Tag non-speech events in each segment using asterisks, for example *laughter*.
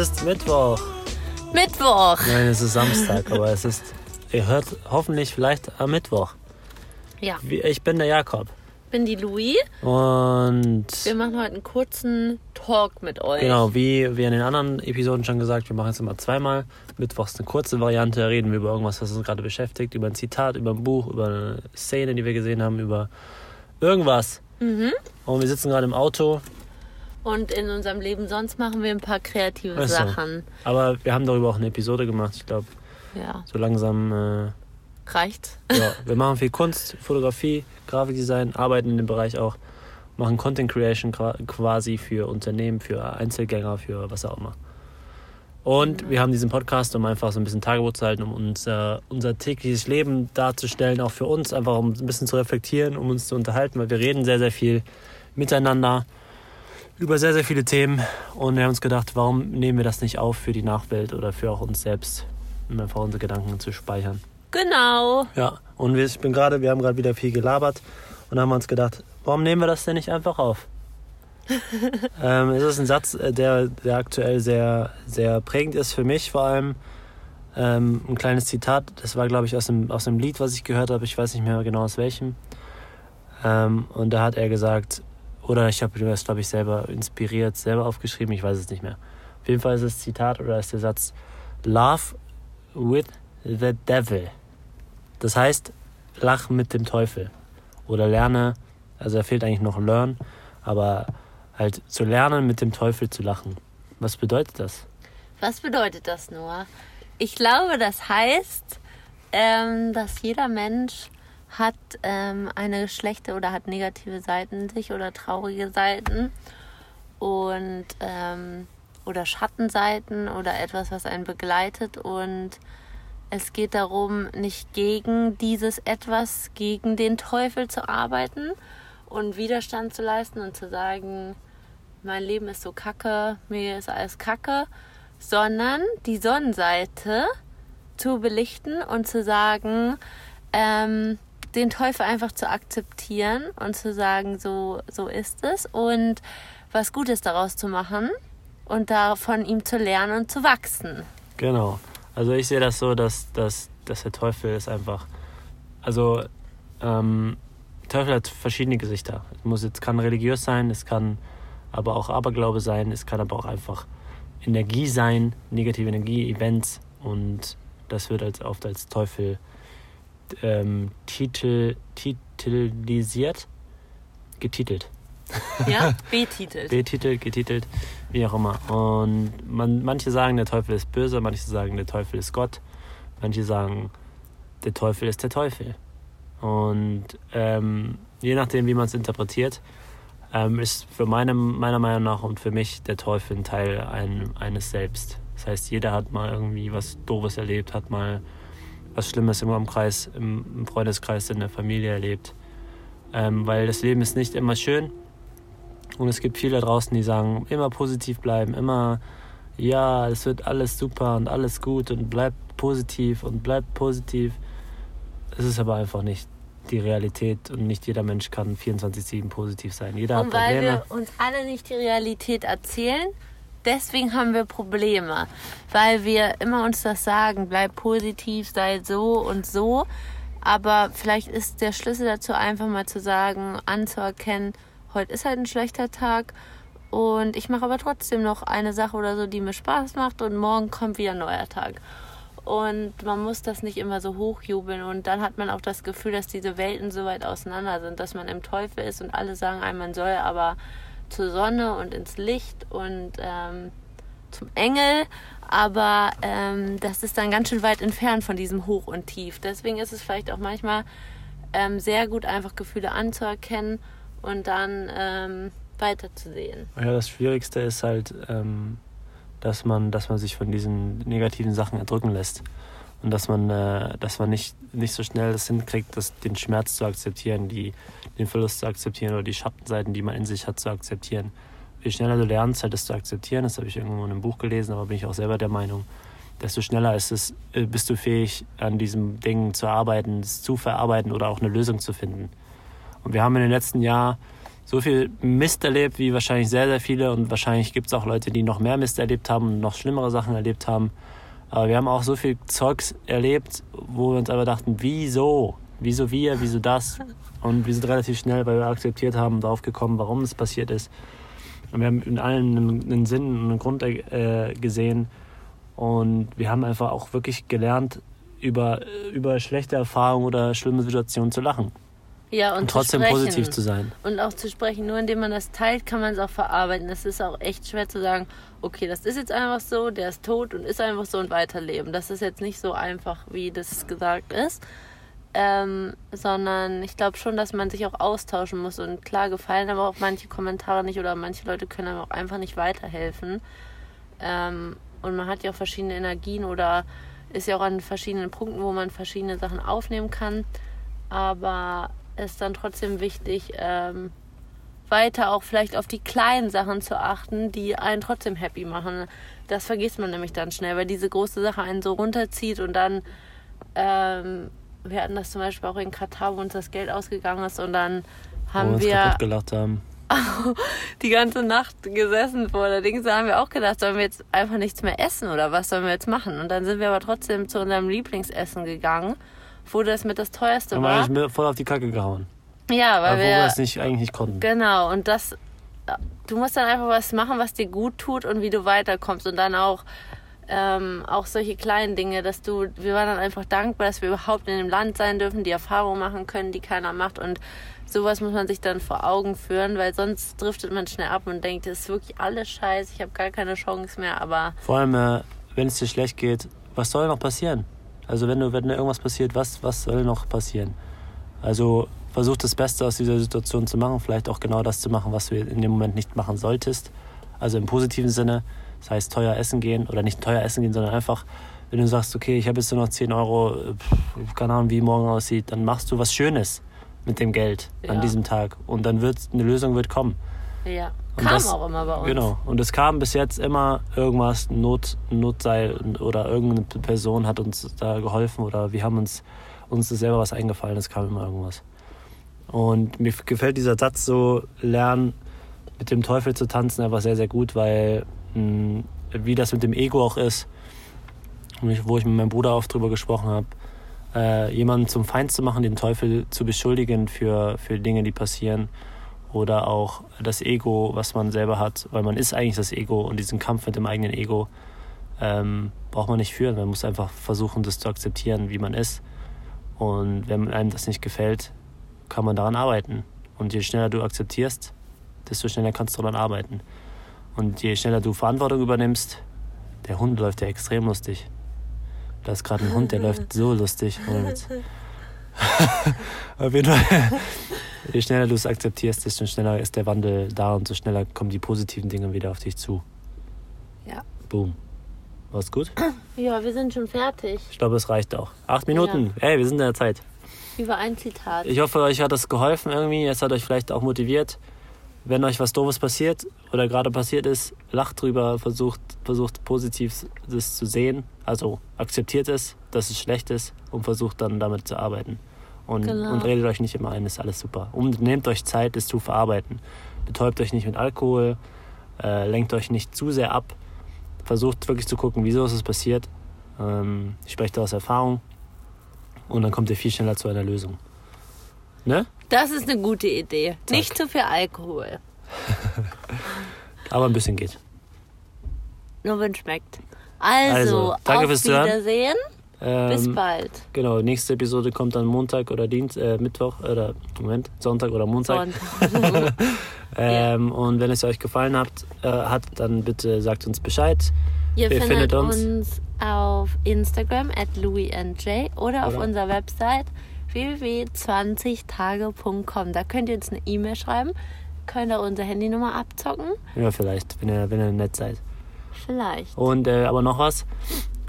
Ist Mittwoch. Mittwoch. Nein, es ist Samstag, aber es ist. Ihr hört hoffentlich vielleicht am Mittwoch. Ja, Ich bin der Jakob. bin die Louis. Und Wir machen heute einen kurzen Talk mit euch. genau, wie wir in den anderen Episoden schon gesagt, wir machen es immer zweimal. Mittwochs eine kurze Variante, reden wir über irgendwas, was uns gerade beschäftigt, über ein Zitat, über ein Buch, über eine Szene, die wir gesehen haben, über irgendwas. Mhm. Und wir sitzen gerade im Auto, Und in unserem Leben sonst machen wir ein paar kreative Ach so. Sachen. aber wir haben darüber auch eine Episode gemacht. Ich glaube, Ja, so langsam äh, reicht's. Ja, wir machen viel Kunst, Fotografie, Grafikdesign, arbeiten in dem Bereich auch, machen Content Creation qua- quasi für Unternehmen, für Einzelgänger, für was auch immer. Und wir haben diesen Podcast, um einfach so ein bisschen Tagebuch zu halten, um unser, unser tägliches Leben darzustellen, auch für uns, einfach um ein bisschen zu reflektieren, um uns zu unterhalten, weil wir reden sehr, sehr viel miteinander über sehr, sehr viele Themen. Und wir haben uns gedacht, warum nehmen wir das nicht auf für die Nachwelt oder für auch uns selbst, um einfach unsere Gedanken zu speichern. Genau. Ja, und wir, ich bin gerade, wir haben gerade wieder viel gelabert und haben uns gedacht, warum nehmen wir das denn nicht einfach auf? *laughs* ähm, es ist ein Satz, äh, der, der aktuell sehr, sehr prägend ist für mich vor allem. Ähm, ein kleines Zitat, das war glaube ich aus einem, aus einem Lied, was ich gehört habe, ich weiß nicht mehr genau aus welchem. Ähm, und da hat er gesagt, oder ich habe das glaube ich selber inspiriert, selber aufgeschrieben, ich weiß es nicht mehr. Auf jeden Fall ist das Zitat oder ist der Satz, Love with the devil. Das heißt, lach mit dem Teufel. Oder lerne, also da fehlt eigentlich noch learn, aber halt zu lernen, mit dem Teufel zu lachen. Was bedeutet das? Was bedeutet das nur? Ich glaube, das heißt, ähm, dass jeder Mensch hat ähm, eine schlechte oder hat negative Seiten sich oder traurige Seiten und ähm, oder Schattenseiten oder etwas, was einen begleitet. Und es geht darum, nicht gegen dieses etwas, gegen den Teufel zu arbeiten und Widerstand zu leisten und zu sagen, mein Leben ist so kacke, mir ist alles kacke, sondern die Sonnenseite zu belichten und zu sagen, ähm, den Teufel einfach zu akzeptieren und zu sagen, so, so ist es und was Gutes daraus zu machen und da von ihm zu lernen und zu wachsen. Genau. Also ich sehe das so, dass, dass, dass der Teufel ist einfach. Also ähm, Teufel hat verschiedene Gesichter. Es muss jetzt kann religiös sein, es kann aber auch Aberglaube sein, es kann aber auch einfach Energie sein, negative Energie, Events und das wird als oft als Teufel ähm, titel, titelisiert, getitelt. Ja, *laughs* betitelt. betitelt, getitelt, wie auch immer. Und man, manche sagen, der Teufel ist böse, manche sagen, der Teufel ist Gott, manche sagen, der Teufel ist der Teufel. Und ähm, je nachdem, wie man es interpretiert, ähm, ist für meine, meiner Meinung nach und für mich der Teufel ein Teil ein, eines Selbst. Das heißt, jeder hat mal irgendwie was Doofes erlebt, hat mal was Schlimmes im Kreis, im, Freundeskreis, in der Familie erlebt. Ähm, weil das Leben ist nicht immer schön. Und es gibt viele da draußen, die sagen, immer positiv bleiben, immer, ja, es wird alles super und alles gut und bleibt positiv und bleibt positiv. Es ist aber einfach nicht die Realität und nicht jeder Mensch kann 24-7 positiv sein. Jeder Und hat weil Probleme. wir uns alle nicht die Realität erzählen, deswegen haben wir Probleme. Weil wir immer uns das sagen, bleib positiv, sei so und so. Aber vielleicht ist der Schlüssel dazu einfach mal zu sagen, anzuerkennen, heute ist halt ein schlechter Tag und ich mache aber trotzdem noch eine Sache oder so, die mir Spaß macht und morgen kommt wieder ein neuer Tag. Und man muss das nicht immer so hochjubeln und dann hat man auch das Gefühl, dass diese Welten so weit auseinander sind, dass man im Teufel ist und alle sagen einem, man soll aber zur Sonne und ins Licht und ähm, zum Engel, aber ähm, das ist dann ganz schön weit entfernt von diesem Hoch und Tief. Deswegen ist es vielleicht auch manchmal ähm, sehr gut, einfach Gefühle anzuerkennen und dann ähm, weiterzusehen. Ja, das Schwierigste ist halt, ähm, dass man, dass man sich von diesen negativen Sachen erdrücken lässt. Und dass man, äh, dass man nicht, nicht so schnell das hinkriegt, das, den Schmerz zu akzeptieren, die, den Verlust zu akzeptieren oder die Schattenseiten, die man in sich hat, zu akzeptieren. Je schneller du lernst, halt das zu akzeptieren, das habe ich irgendwo in einem Buch gelesen, aber bin ich auch selber der Meinung, desto schneller ist es, äh, bist du fähig, an diesem Ding zu arbeiten, es zu verarbeiten oder auch eine Lösung zu finden. Und wir haben in den letzten Jahren so viel Mist erlebt wie wahrscheinlich sehr, sehr viele und wahrscheinlich gibt es auch Leute, die noch mehr Mist erlebt haben und noch schlimmere Sachen erlebt haben. Aber wir haben auch so viel Zeugs erlebt, wo wir uns aber dachten, wieso? Wieso wir, wieso das? Und wir sind relativ schnell, weil wir akzeptiert haben, darauf gekommen, warum es passiert ist. Und wir haben in allen einen, einen Sinn und einen Grund äh, gesehen. Und wir haben einfach auch wirklich gelernt, über, über schlechte Erfahrungen oder schlimme Situationen zu lachen. Ja, und, Und trotzdem sprechen. positiv zu sein. Und auch zu sprechen, nur indem man das teilt, kann man es auch verarbeiten. Es ist auch echt schwer zu sagen, okay, das ist jetzt einfach so, der ist tot und ist einfach so und weiterleben. Das ist jetzt nicht so einfach, wie das gesagt ist. Ähm, sondern ich glaube schon, dass man sich auch austauschen muss. Und klar gefallen aber auch manche Kommentare nicht oder manche Leute können einem auch einfach nicht weiterhelfen. Ähm, und man hat ja auch verschiedene Energien oder ist ja auch an verschiedenen Punkten, wo man verschiedene Sachen aufnehmen kann. Aber ist dann trotzdem wichtig, ähm, weiter auch vielleicht auf die kleinen Sachen zu achten, die einen trotzdem happy machen. Das vergisst man nämlich dann schnell, weil diese große Sache einen so runterzieht und dann, ähm, wir hatten das zum Beispiel auch in Katar, wo uns das Geld ausgegangen ist und dann haben uns wir gelacht haben. *laughs* die ganze Nacht gesessen vor der Dings. Da haben wir auch gedacht, sollen wir jetzt einfach nichts mehr essen oder was sollen wir jetzt machen? Und dann sind wir aber trotzdem zu unserem Lieblingsessen gegangen, wo das mit das teuerste Haben wir war. eigentlich mir voll auf die Kacke gehauen. Ja, weil Obwohl wir wir es nicht, eigentlich nicht konnten. Genau, und das, du musst dann einfach was machen, was dir gut tut und wie du weiterkommst. Und dann auch, ähm, auch solche kleinen Dinge, dass du, wir waren dann einfach dankbar, dass wir überhaupt in dem Land sein dürfen, die Erfahrungen machen können, die keiner macht. Und sowas muss man sich dann vor Augen führen, weil sonst driftet man schnell ab und denkt, das ist wirklich alles scheiße, ich habe gar keine Chance mehr. Aber Vor allem, äh, wenn es dir schlecht geht, was soll noch passieren? Also wenn du, wenn dir irgendwas passiert, was, was soll noch passieren? Also versuch das Beste aus dieser Situation zu machen, vielleicht auch genau das zu machen, was du in dem Moment nicht machen solltest. Also im positiven Sinne, das heißt teuer essen gehen oder nicht teuer essen gehen, sondern einfach, wenn du sagst, okay, ich habe jetzt nur noch 10 Euro, pff, keine Ahnung, wie morgen aussieht, dann machst du was Schönes mit dem Geld Ja. an diesem Tag und dann wird eine Lösung wird kommen. ja, Und kam das- auch immer bei uns. Genau. Und es kam bis jetzt immer irgendwas, Not, Notseil oder irgendeine Person hat uns da geholfen oder wir haben uns, uns ist selber was eingefallen, es kam immer irgendwas. Und mir gefällt dieser Satz so, lernen mit dem Teufel zu tanzen, einfach sehr, sehr gut, weil mh, wie das mit dem Ego auch ist, wo ich mit meinem Bruder oft drüber gesprochen habe, äh, jemanden zum Feind zu machen, den Teufel zu beschuldigen für, für Dinge, die passieren, oder auch das Ego, was man selber hat, weil man ist eigentlich das Ego und diesen Kampf mit dem eigenen Ego ähm, braucht man nicht führen. Man muss einfach versuchen, das zu akzeptieren, wie man ist. Und wenn einem das nicht gefällt, kann man daran arbeiten. Und je schneller du akzeptierst, desto schneller kannst du daran arbeiten. Und je schneller du Verantwortung übernimmst, der Hund läuft ja extrem lustig. Da ist gerade ein Hund, der *laughs* läuft so lustig. *laughs* *laughs* Auf jeden Fall. Je schneller du es akzeptierst, desto schneller ist der Wandel da und so schneller kommen die positiven Dinge wieder auf dich zu. Ja. Boom. War's gut? *clears throat* Ja, wir sind schon fertig. Ich glaube, es reicht auch. Acht Minuten. Ey, wir sind in der Zeit. Über ein Zitat. Ich hoffe, euch hat das geholfen irgendwie. Es hat euch vielleicht auch motiviert. Wenn euch was Doofes passiert oder gerade passiert ist, lacht drüber, versucht, versucht positiv das zu sehen. Also akzeptiert es, dass es schlecht ist und versucht dann damit zu arbeiten. Und, Genau. und redet euch nicht immer ein, ist alles super. Und nehmt euch Zeit, es zu verarbeiten. Betäubt euch nicht mit Alkohol, äh, lenkt euch nicht zu sehr ab. Versucht wirklich zu gucken, wieso ist es passiert. Ähm, ich spreche da aus Erfahrung. Und dann kommt ihr viel schneller zu einer Lösung. Ne? Das ist eine gute Idee. Nicht zu viel Alkohol. *laughs* Aber ein bisschen geht. Nur wenn schmeckt. Also, Also, danke auf fürs. Wiedersehen. Bis Ähm, bald. genau, nächste Episode kommt dann Montag oder Dienst, äh, Mittwoch oder Moment, Sonntag oder Montag. Sonntag. *laughs* *laughs* Ähm, Und wenn es euch gefallen hat, äh, hat, dann bitte sagt uns Bescheid. Ihr Wer findet findet uns? uns auf Instagram at louisandj oder auf Oder? unserer Website www.20tage.com. Da könnt ihr uns eine E-Mail schreiben, könnt ihr unsere Handynummer abzocken. Ja, vielleicht, wenn ihr, wenn ihr nett seid. Vielleicht. Und äh, aber noch was.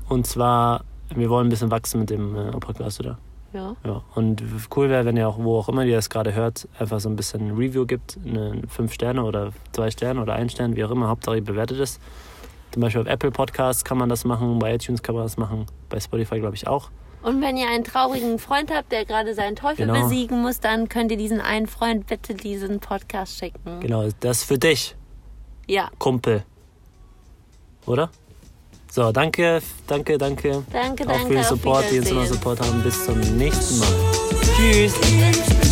Und zwar, wir wollen ein bisschen wachsen mit dem äh, Podcast, oder? Ja. Ja. Und cool wäre, wenn ihr auch, wo auch immer ihr das gerade hört, einfach so ein bisschen ein Review gibt. Eine fünf Sterne oder zwei Sterne oder ein Stern, wie auch immer. Hauptsache ihr bewertet es. Zum Beispiel auf Apple Podcasts kann man das machen, bei iTunes kann man das machen, bei Spotify glaube ich auch. Und wenn ihr einen traurigen Freund habt, der gerade seinen Teufel Genau. besiegen muss, dann könnt ihr diesen einen Freund bitte diesen Podcast schicken. Genau, das ist für dich, Ja. Kumpel. Oder? So, danke, danke, danke. Danke, Auch danke. für den Support, die uns immer Wiedersehen. Support haben. Bis zum nächsten Mal. Tschüss. Tschüss.